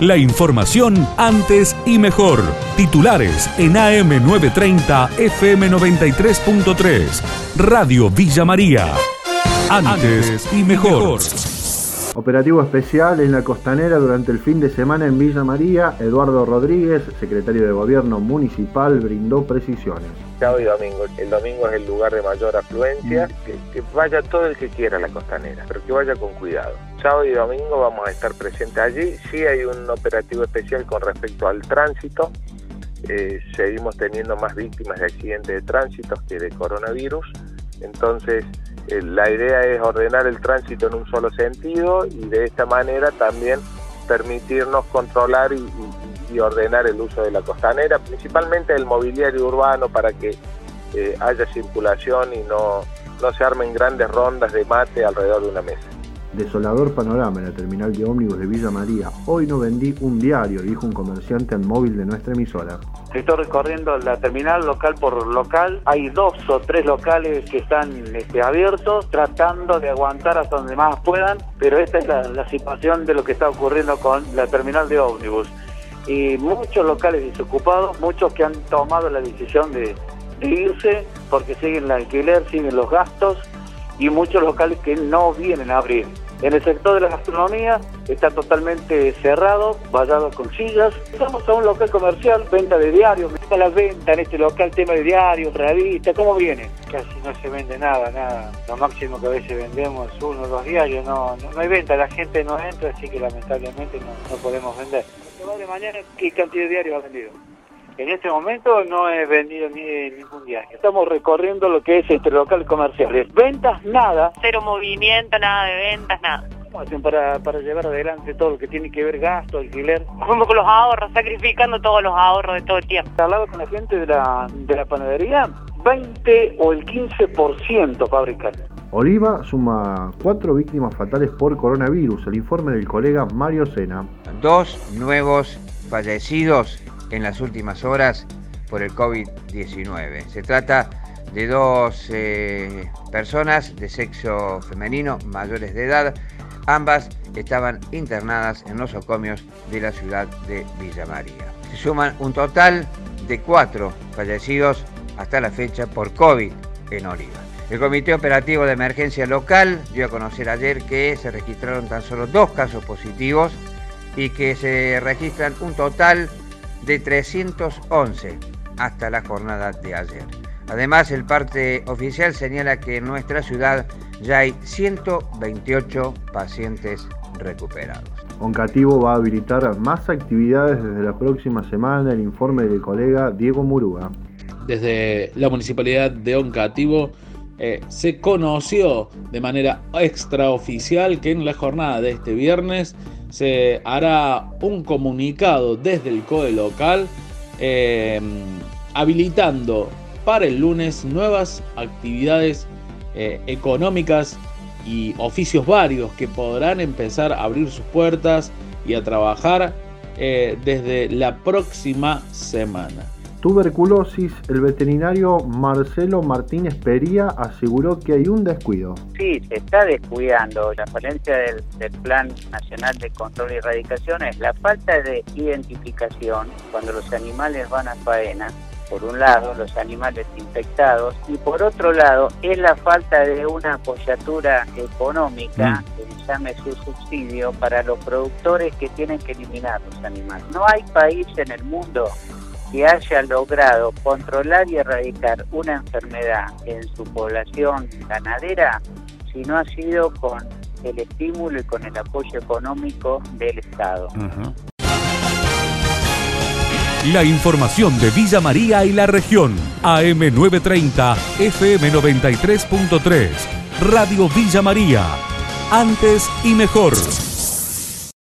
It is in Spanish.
La información antes y mejor. Titulares en AM930 FM93.3. Radio Villa María. Antes y mejor. Operativo especial en la costanera durante el fin de semana en Villa María. Eduardo Rodríguez, secretario de Gobierno Municipal, brindó precisiones. Sábado y domingo. El domingo es el lugar de mayor afluencia. Que, que vaya todo el que quiera a la costanera, pero que vaya con cuidado. Sábado y domingo vamos a estar presentes allí. Sí hay un operativo especial con respecto al tránsito. Eh, seguimos teniendo más víctimas de accidentes de tránsito que de coronavirus. Entonces, eh, la idea es ordenar el tránsito en un solo sentido y de esta manera también permitirnos controlar y, y, y ordenar el uso de la costanera, principalmente el mobiliario urbano para que eh, haya circulación y no, no se armen grandes rondas de mate alrededor de una mesa. Desolador panorama en la terminal de ómnibus de Villa María. Hoy no vendí un diario, dijo un comerciante en móvil de nuestra emisora. Estoy recorriendo la terminal local por local. Hay dos o tres locales que están este, abiertos, tratando de aguantar hasta donde más puedan, pero esta es la, la situación de lo que está ocurriendo con la terminal de ómnibus. Y muchos locales desocupados, muchos que han tomado la decisión de, irse porque siguen el alquiler, siguen los gastos y muchos locales que no vienen a abrir. En el sector de la gastronomía está totalmente cerrado, vallado con sillas. Estamos a un local comercial, venta de diarios. está la venta en este local, tema de diarios, revistas? ¿Cómo viene? Casi no se vende nada, nada. Lo máximo que a veces vendemos es uno o dos diarios. No, no, no, hay venta, la gente no entra, así que lamentablemente no, no podemos vender. De mañana, ¿qué cantidad de diarios ha vendido? En este momento no he vendido ni ningún diario. Estamos recorriendo lo que es entre locales comerciales. Ventas, nada. Cero movimiento, nada de ventas, nada. ¿Cómo hacen para, para llevar adelante todo lo que tiene que ver gasto, alquiler? Fuimos con los ahorros, sacrificando todos los ahorros de todo el tiempo. Hablaba con la gente de la, de la panadería, 20 o el 15% fabrican. Oliva suma cuatro víctimas fatales por coronavirus. El informe del colega Mario Sena. Dos nuevos fallecidos en las últimas horas por el COVID-19. Se trata de dos eh, personas de sexo femenino mayores de edad. Ambas estaban internadas en los ocomios de la ciudad de Villa María. Se suman un total de cuatro fallecidos hasta la fecha por COVID en Oliva. El Comité Operativo de Emergencia Local dio a conocer ayer que se registraron tan solo dos casos positivos y que se registran un total de 311 hasta la jornada de ayer. Además, el parte oficial señala que en nuestra ciudad ya hay 128 pacientes recuperados. Oncativo va a habilitar más actividades desde la próxima semana, el informe del colega Diego Muruga. Desde la municipalidad de Oncativo eh, se conoció de manera extraoficial que en la jornada de este viernes se hará un comunicado desde el COE local eh, habilitando para el lunes nuevas actividades eh, económicas y oficios varios que podrán empezar a abrir sus puertas y a trabajar desde la próxima semana. Tuberculosis, el veterinario Marcelo Martínez Pería aseguró que hay un descuido. Sí, se está descuidando. La falencia del, del, Plan Nacional de Control y Erradicación es la falta de identificación cuando los animales van a faena. Por un lado, los animales infectados y por otro lado, es la falta de una apoyatura económica, mm. que llame su subsidio, para los productores que tienen que eliminar los animales. No hay país en el mundo que haya logrado controlar y erradicar una enfermedad en su población ganadera si no ha sido con el estímulo y con el apoyo económico del Estado. La información de Villa María y la región. AM930, FM93.3. Radio Villa María. Antes y mejor.